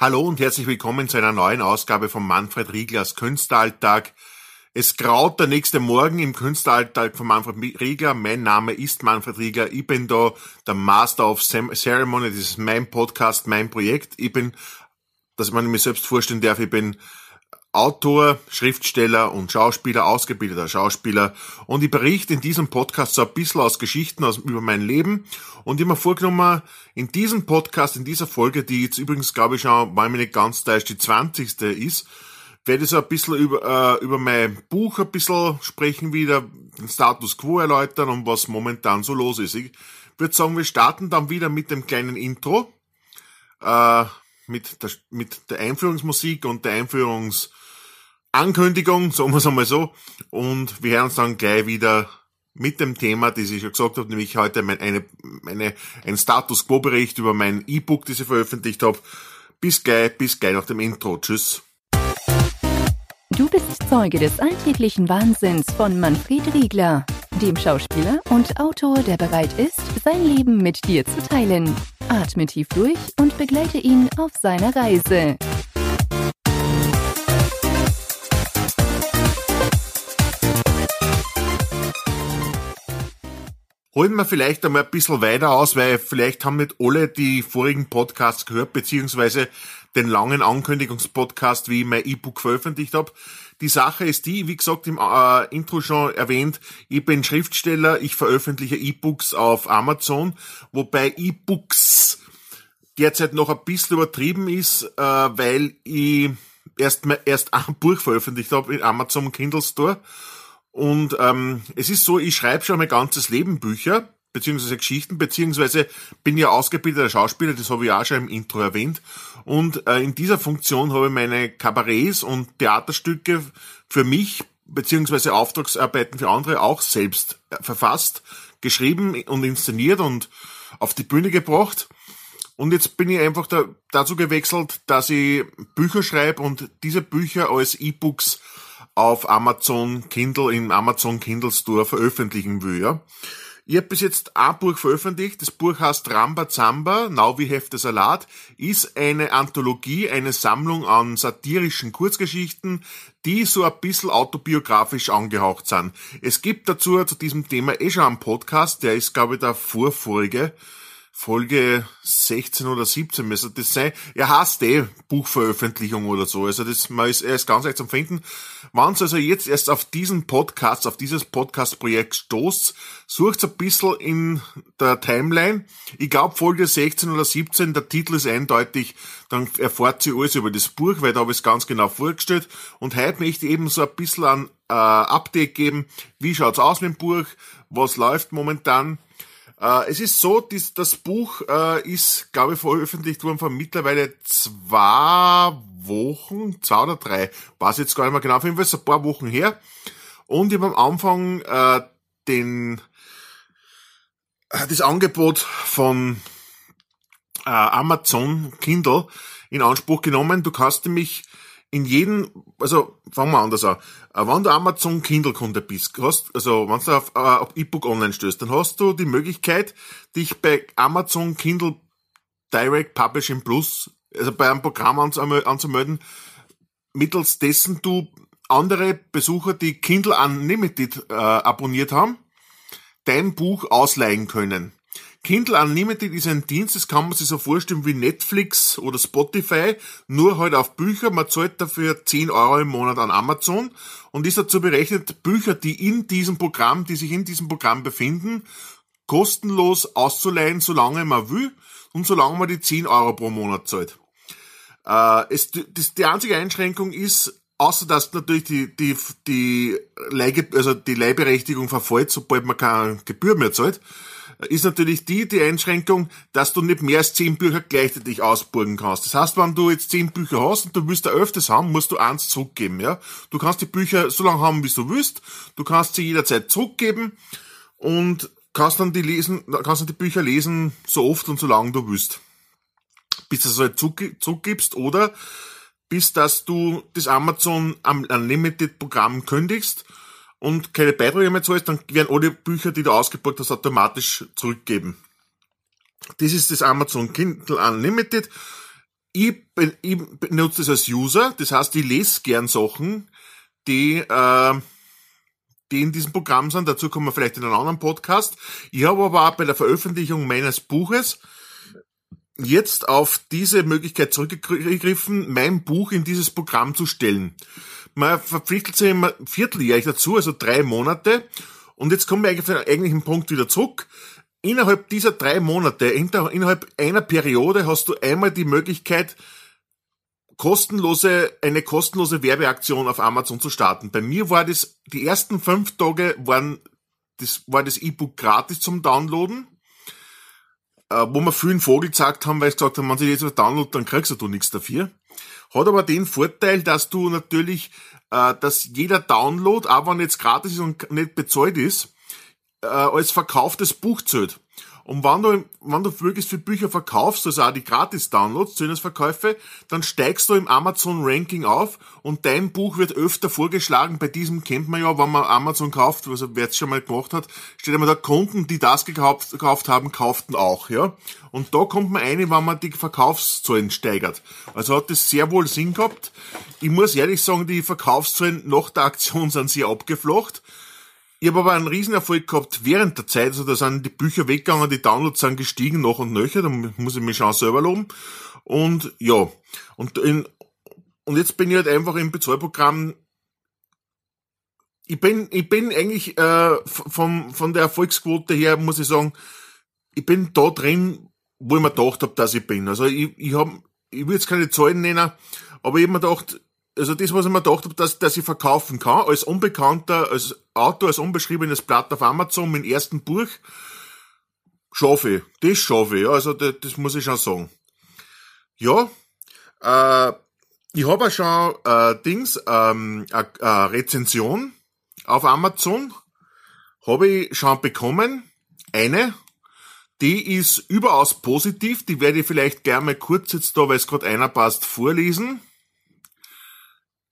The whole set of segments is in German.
Hallo und herzlich willkommen zu einer neuen Ausgabe von Manfred Rieglers Künstleralltag. Es graut der nächste Morgen im Künstleralltag von Manfred Riegler. Mein Name ist Manfred Riegler. Ich bin da der Master of Ceremony. Das ist mein Podcast, mein Projekt. Ich bin, dass man mir selbst vorstellen darf, ich bin Autor, Schriftsteller und Schauspieler, ausgebildeter Schauspieler. Und ich berichte in diesem Podcast so ein bisschen aus Geschichten aus, über mein Leben. Und ich habe mir vorgenommen, in diesem Podcast, in dieser Folge, die jetzt übrigens, glaube ich, schon, weil mir nicht ganz da ist, die 20. ist, werde ich so ein bisschen über, äh, über mein Buch ein bisschen sprechen, wieder den Status Quo erläutern und was momentan so los ist. Ich würde sagen, wir starten dann wieder mit dem kleinen Intro. Äh, mit der, mit der Einführungsmusik und der Einführungsankündigung, sagen wir es einmal so. Und wir hören uns dann gleich wieder mit dem Thema, das ich schon gesagt habe, nämlich heute mein, eine, eine, ein Status Quo-Bericht über mein E-Book, das ich veröffentlicht habe. Bis gleich, bis gleich nach dem Intro. Tschüss. Du bist Zeuge des alltäglichen Wahnsinns von Manfred Riegler, dem Schauspieler und Autor, der bereit ist, sein Leben mit dir zu teilen. Atme tief durch und begleite ihn auf seiner Reise. Holen wir vielleicht einmal ein bisschen weiter aus, weil vielleicht haben nicht alle die vorigen Podcasts gehört, beziehungsweise den langen Ankündigungspodcast, wie ich mein E-Book veröffentlicht habe. Die Sache ist die, wie gesagt im äh, Intro schon erwähnt, ich bin Schriftsteller, ich veröffentliche E-Books auf Amazon, wobei E-Books derzeit noch ein bisschen übertrieben ist, äh, weil ich erst, erst ein Buch veröffentlicht habe in Amazon Kindle Store. Und ähm, es ist so, ich schreibe schon mein ganzes Leben Bücher, beziehungsweise Geschichten, beziehungsweise bin ja ausgebildeter Schauspieler, das habe ich auch schon im Intro erwähnt. Und äh, in dieser Funktion habe ich meine Kabarets und Theaterstücke für mich, beziehungsweise Auftragsarbeiten für andere auch selbst verfasst, geschrieben und inszeniert und auf die Bühne gebracht. Und jetzt bin ich einfach da, dazu gewechselt, dass ich Bücher schreibe und diese Bücher als E-Books auf Amazon Kindle, im Amazon Kindle Store veröffentlichen will. Ja. Ich habe bis jetzt ein Buch veröffentlicht. Das Buch heißt Ramba Zamba, Now Have the Salat, ist eine Anthologie, eine Sammlung an satirischen Kurzgeschichten, die so ein bisschen autobiografisch angehaucht sind. Es gibt dazu zu diesem Thema eh schon einen Podcast, der ist, glaube ich, der vorvorige. Folge 16 oder 17 müsste das sein. Er hasst eh Buchveröffentlichung oder so. Also das, man ist, er ist ganz leicht zum Finden. Wenn ihr also jetzt erst auf diesen Podcast, auf dieses Podcast-Projekt stoßt, sucht ein bisschen in der Timeline. Ich glaube Folge 16 oder 17, der Titel ist eindeutig, dann erfahrt sie alles über das Buch, weil da habe ich es ganz genau vorgestellt. Und heute möchte ich eben so ein bisschen ein äh, Update geben. Wie schaut's aus mit dem Buch? Was läuft momentan? Äh, es ist so, dies, das Buch äh, ist, glaube ich, veröffentlicht worden vor mittlerweile zwei Wochen, zwei oder drei, weiß jetzt gar nicht mehr genau, auf jeden Fall ist ein paar Wochen her. Und ich habe am Anfang äh, den äh, das Angebot von äh, Amazon Kindle in Anspruch genommen. Du kannst nämlich in jedem, also fangen wir anders an. Äh, wenn du Amazon Kindle Kunde bist, hast, also wenn du auf, äh, auf E-Book online stößt, dann hast du die Möglichkeit, dich bei Amazon Kindle Direct Publishing Plus, also bei einem Programm anzumelden, mittels dessen du andere Besucher, die Kindle Unlimited äh, abonniert haben, dein Buch ausleihen können. Kindle Unlimited ist ein Dienst, das kann man sich so vorstellen wie Netflix oder Spotify, nur halt auf Bücher. Man zahlt dafür 10 Euro im Monat an Amazon und ist dazu berechnet, Bücher, die in diesem Programm, die sich in diesem Programm befinden, kostenlos auszuleihen, solange man will und solange man die 10 Euro pro Monat zahlt. Äh, es, das, die einzige Einschränkung ist, außer dass natürlich die, die, die, Leih, also die Leihberechtigung verfällt, sobald man keine Gebühr mehr zahlt, ist natürlich die, die Einschränkung, dass du nicht mehr als zehn Bücher gleichzeitig ausburgen kannst. Das heißt, wenn du jetzt zehn Bücher hast und du willst ein öfters haben, musst du eins zurückgeben, ja. Du kannst die Bücher so lange haben, wie du willst. Du kannst sie jederzeit zurückgeben und kannst dann die lesen, kannst dann die Bücher lesen, so oft und so lange du willst. Bis du es halt zurückgibst oder bis dass du das Amazon Unlimited Programm kündigst und keine Beiträge mehr zahlst, dann werden alle Bücher, die du ausgeborgt hast, automatisch zurückgeben. Das ist das Amazon Kindle Unlimited. ich, ich benutze das als User, das heißt, ich lese gern Sachen, die, äh, die in diesem Programm sind. Dazu kommen wir vielleicht in einem anderen Podcast. Ich habe aber auch bei der Veröffentlichung meines Buches jetzt auf diese Möglichkeit zurückgegriffen, mein Buch in dieses Programm zu stellen. Man verpflichtet sich immer vierteljährlich dazu, also drei Monate. Und jetzt kommen wir eigentlich auf den eigentlichen Punkt wieder zurück. Innerhalb dieser drei Monate, innerhalb einer Periode hast du einmal die Möglichkeit, kostenlose, eine kostenlose Werbeaktion auf Amazon zu starten. Bei mir war das, die ersten fünf Tage waren, das war das E-Book gratis zum Downloaden äh, wo wir vielen Vogel gesagt haben, weil sie gesagt haben, wenn sie jetzt was downloadet, dann kriegst du nichts dafür. Hat aber den Vorteil, dass du natürlich, äh, dass jeder Download, auch wenn jetzt gratis ist und nicht bezahlt ist, äh, als verkauftes Buch zählt. Und wenn du, wenn du möglichst viele Bücher verkaufst, also auch die Gratis-Downloads, Zöhnesverkäufe, dann steigst du im Amazon-Ranking auf und dein Buch wird öfter vorgeschlagen. Bei diesem kennt man ja, wenn man Amazon kauft, also wer es schon mal gemacht hat, steht immer da, Kunden, die das gekauft, gekauft haben, kauften auch, ja. Und da kommt man ein, wenn man die Verkaufszahlen steigert. Also hat das sehr wohl Sinn gehabt. Ich muss ehrlich sagen, die Verkaufszahlen nach der Aktion sind sehr abgeflacht. Ich habe aber einen Riesenerfolg gehabt während der Zeit, also da sind die Bücher weggegangen, die Downloads sind gestiegen noch und nöcher, da muss ich mich schon selber loben. Und ja, und, in, und jetzt bin ich halt einfach im Bezahlprogramm ich bin, ich bin eigentlich äh, vom, von der Erfolgsquote her, muss ich sagen, ich bin da drin, wo ich mir gedacht habe, dass ich bin. Also ich, ich hab, ich will jetzt keine Zahlen nennen, aber ich habe mir gedacht, also das, was ich mir gedacht habe, dass, dass ich verkaufen kann, als Unbekannter, als Autor, als unbeschriebenes Blatt auf Amazon, mein ersten Buch, schaffe ich. Das schaffe ich, also das, das muss ich schon sagen. Ja, äh, ich habe auch schon äh, Dings, ähm, eine äh, Rezension auf Amazon, habe ich schon bekommen, eine, die ist überaus positiv, die werde ich vielleicht gerne mal kurz jetzt da, weil es gerade einer passt, vorlesen.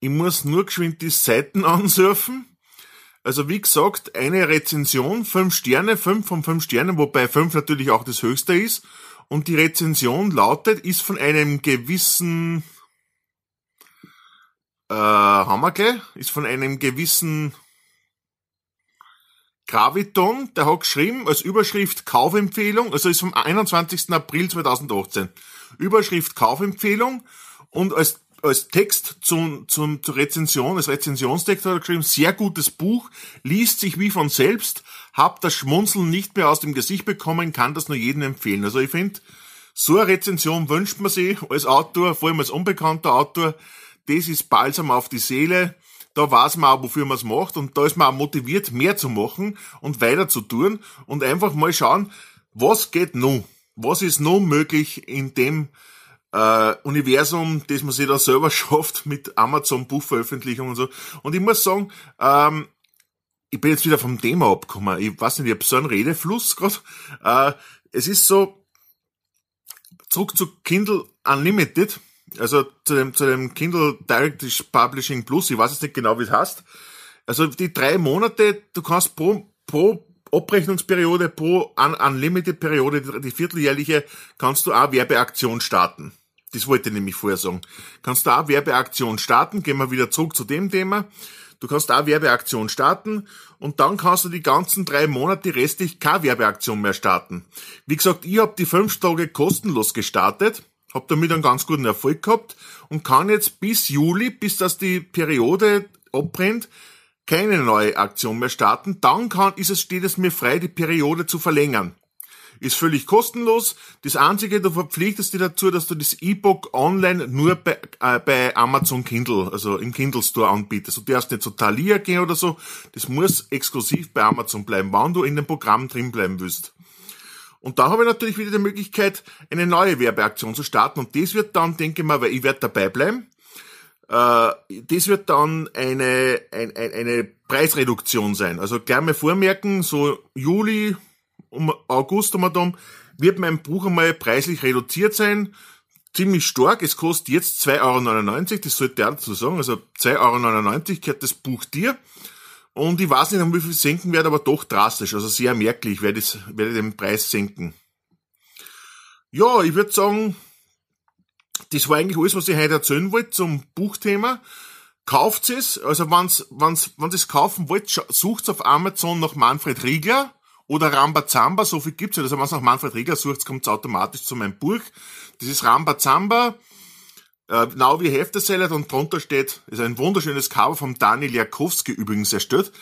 Ich muss nur geschwind die Seiten ansurfen. Also wie gesagt, eine Rezension, fünf Sterne, fünf von fünf Sternen, wobei fünf natürlich auch das höchste ist. Und die Rezension lautet, ist von einem gewissen äh, gleich, ist von einem gewissen Graviton, der hat geschrieben als Überschrift Kaufempfehlung, also ist vom 21. April 2018. Überschrift Kaufempfehlung und als als Text zum, zum, zur Rezension, als Rezensionstext hat er geschrieben, sehr gutes Buch, liest sich wie von selbst, hab das Schmunzeln nicht mehr aus dem Gesicht bekommen, kann das nur jedem empfehlen. Also ich finde, so eine Rezension wünscht man sich als Autor, vor allem als unbekannter Autor, das ist balsam auf die Seele, da weiß man auch, wofür man es macht und da ist man auch motiviert, mehr zu machen und weiter zu tun und einfach mal schauen, was geht nun? Was ist nun möglich in dem äh, Universum, das man sich da selber schafft mit Amazon Buchveröffentlichungen und so. Und ich muss sagen, ähm, ich bin jetzt wieder vom Thema abgekommen. Ich weiß nicht, ich habe so einen Redefluss gerade. Äh, es ist so, zurück zu Kindle Unlimited, also zu dem, zu dem Kindle Direct Publishing Plus, ich weiß jetzt nicht genau, wie es heißt. Also die drei Monate, du kannst pro, pro Abrechnungsperiode, pro Unlimited-Periode, die, die vierteljährliche, kannst du auch Werbeaktion starten. Das wollte ich nämlich vorher sagen. Kannst du auch Werbeaktion starten, gehen wir wieder zurück zu dem Thema. Du kannst auch Werbeaktion starten und dann kannst du die ganzen drei Monate restlich keine Werbeaktion mehr starten. Wie gesagt, ich habe die fünf Tage kostenlos gestartet, habe damit einen ganz guten Erfolg gehabt und kann jetzt bis Juli, bis das die Periode abbrennt, keine neue Aktion mehr starten. Dann kann, ist es, steht es mir frei, die Periode zu verlängern ist völlig kostenlos. Das Einzige, du verpflichtest dich dazu, dass du das E-Book online nur bei, äh, bei Amazon Kindle, also im Kindle Store anbietest. Du darfst nicht zu Thalia gehen oder so. Das muss exklusiv bei Amazon bleiben, wann du in dem Programm drin bleiben willst. Und da habe ich natürlich wieder die Möglichkeit, eine neue Werbeaktion zu starten. Und das wird dann, denke ich mal, weil ich werde dabei bleiben, äh, das wird dann eine, eine, eine Preisreduktion sein. Also gleich mal vormerken, so Juli, um August um dann wird mein Buch einmal preislich reduziert sein. Ziemlich stark. Es kostet jetzt 2,99 Euro. Das sollte auch dazu sagen. Also 2,99 Euro gehört das Buch dir. Und ich weiß nicht, um wie viel senken werde, aber doch drastisch. Also sehr merklich werde ich, werde den Preis senken. Ja, ich würde sagen, das war eigentlich alles, was ich heute erzählen wollte zum Buchthema. Kauft es, also wenn ihr es kaufen wollt, sucht auf Amazon nach Manfred Riegler oder Rambazamba, so viel gibt's ja. Also wenn ihr nach Manfred Riegler sucht, kommt es automatisch zu meinem Buch. Das ist Rambazamba, äh, Now wie Heftesalad und drunter steht, ist ein wunderschönes Cover vom Daniel Jakowski übrigens erstellt.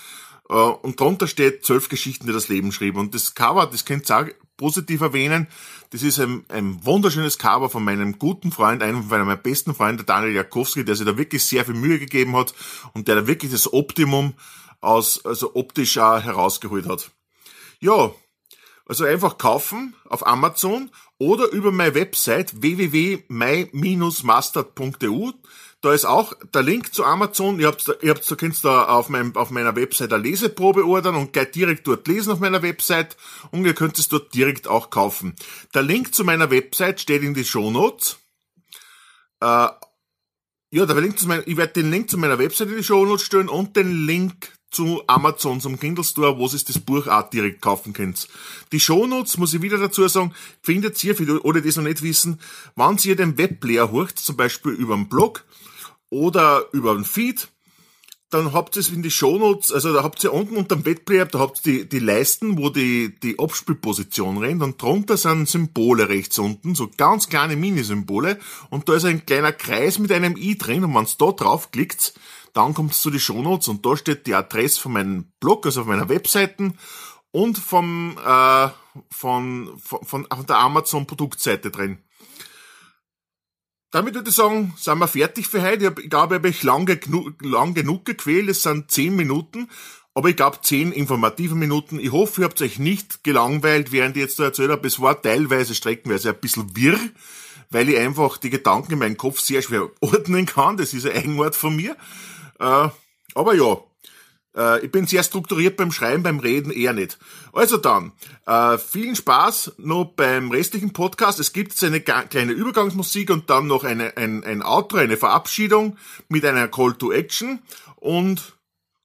Äh, und drunter steht zwölf Geschichten, die das Leben schrieben. Und das Cover, das könnt ihr auch positiv erwähnen, das ist ein, ein wunderschönes Cover von meinem guten Freund, einem von meinen besten Freunden, Daniel Jakowski, der sich da wirklich sehr viel Mühe gegeben hat und der da wirklich das Optimum aus, also optisch auch herausgeholt hat. Ja, also einfach kaufen auf Amazon oder über meine Website www.my-mastert.eu. Da ist auch der Link zu Amazon. Ihr habt, ihr habt, da könnt da auf, meinem, auf meiner Website eine Leseprobe ordern und gleich direkt dort lesen auf meiner Website und ihr könnt es dort direkt auch kaufen. Der Link zu meiner Website steht in die Show Notes. Äh, ja, der Link zu meiner, ich werde den Link zu meiner Website in die Show Notes stellen und den Link zu Amazon, zum Kindle Store, wo ihr das Buch auch direkt kaufen könnt. Die Shownotes, muss ich wieder dazu sagen, findet ihr, für die, oder die noch nicht wissen, wenn ihr den Webplayer hört, zum Beispiel über einen Blog, oder über einen Feed, dann habt ihr es in die Shownotes, also da habt ihr unten unter dem Wettbewerb, da habt ihr die, die Leisten, wo die, die Abspielposition rennt und drunter sind Symbole rechts unten, so ganz kleine Minisymbole und da ist ein kleiner Kreis mit einem i drin und wenn ihr da draufklickt, dann kommt es zu die Shownotes und da steht die Adresse von meinem Blog, also auf meiner Webseiten und vom, äh, von, von, von der Amazon Produktseite drin. Damit würde ich sagen, sind wir fertig für heute. Ich glaube, ich habe euch lang, lang genug gequält. Es sind zehn Minuten. Aber ich glaube, zehn informative Minuten. Ich hoffe, ihr habt euch nicht gelangweilt, während ich jetzt da erzählt habe. Es war teilweise streckenweise ein bisschen wirr, weil ich einfach die Gedanken in meinem Kopf sehr schwer ordnen kann. Das ist ein Eigenwort von mir. Äh, aber ja, äh, ich bin sehr strukturiert beim Schreiben, beim Reden eher nicht. Also dann, äh, vielen Spaß noch beim restlichen Podcast. Es gibt jetzt eine kleine Übergangsmusik und dann noch eine, ein, ein Outro, eine Verabschiedung mit einer Call to Action. Und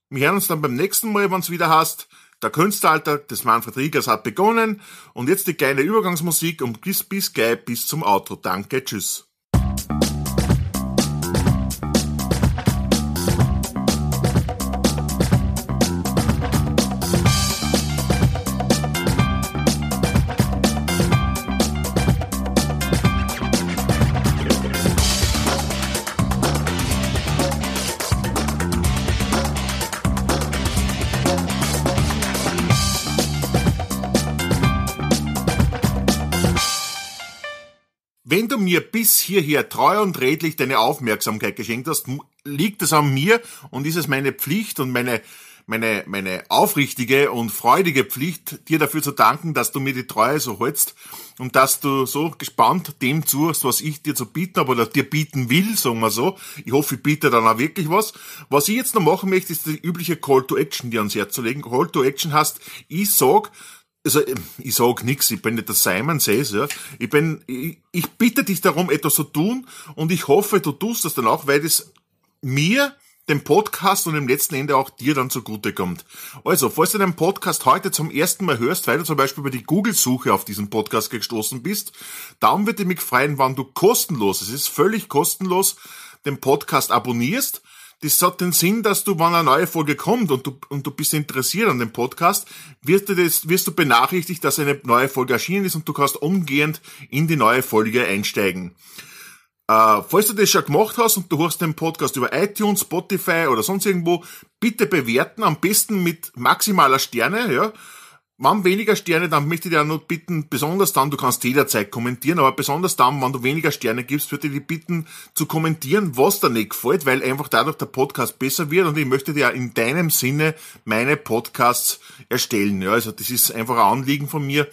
wir hören uns dann beim nächsten Mal, wenn es wieder heißt, der Künstleralltag des Manfred Riegers hat begonnen. Und jetzt die kleine Übergangsmusik und bis, bis gleich bis zum Outro. Danke, tschüss. Mir bis hierher treu und redlich deine Aufmerksamkeit geschenkt hast, liegt es an mir und ist es meine Pflicht und meine, meine, meine aufrichtige und freudige Pflicht, dir dafür zu danken, dass du mir die Treue so hältst und dass du so gespannt dem zuhörst, was ich dir zu bieten habe oder dir bieten will, sagen wir so. Ich hoffe, ich biete dann auch wirklich was. Was ich jetzt noch machen möchte, ist die übliche Call to Action dir ans Herz zu legen. Call to Action heißt, ich sag, also ich sag nix, ich bin nicht der Simon Says, ja. Ich bin, ich, ich bitte dich darum, etwas zu tun und ich hoffe, du tust das dann auch, weil das mir, dem Podcast und im letzten Ende auch dir dann zugute kommt. Also, falls du den Podcast heute zum ersten Mal hörst, weil du zum Beispiel über die Google-Suche auf diesen Podcast gestoßen bist, dann würde ich mich freuen, wann du kostenlos, es ist völlig kostenlos, den Podcast abonnierst das hat den Sinn, dass du, wenn eine neue Folge kommt und du, und du bist interessiert an dem Podcast, wirst du, das, wirst du benachrichtigt, dass eine neue Folge erschienen ist und du kannst umgehend in die neue Folge einsteigen. Äh, falls du das schon gemacht hast und du hörst den Podcast über iTunes, Spotify oder sonst irgendwo, bitte bewerten, am besten mit maximaler Sterne, ja. Wenn weniger Sterne, dann möchte ich dir nur bitten, besonders dann, du kannst jederzeit kommentieren, aber besonders dann, wenn du weniger Sterne gibst, würde ich dich bitten, zu kommentieren, was dir nicht gefällt, weil einfach dadurch der Podcast besser wird und ich möchte dir in deinem Sinne meine Podcasts erstellen. Ja, also das ist einfach ein Anliegen von mir.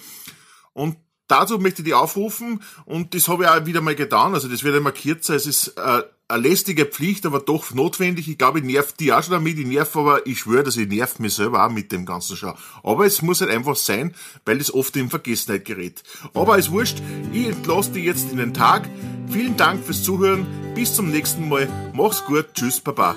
Und dazu möchte ich dich aufrufen und das habe ich auch wieder mal getan, also das wird immer kürzer, es ist äh, eine lästige Pflicht, aber doch notwendig. Ich glaube, ich nerv die auch schon damit, ich nerv aber, ich schwöre, dass ich nerv mich selber auch mit dem ganzen Schau. Aber es muss halt einfach sein, weil es oft in Vergessenheit gerät. Aber es wurscht, ich entlasse dich jetzt in den Tag. Vielen Dank fürs Zuhören, bis zum nächsten Mal, mach's gut, tschüss, baba.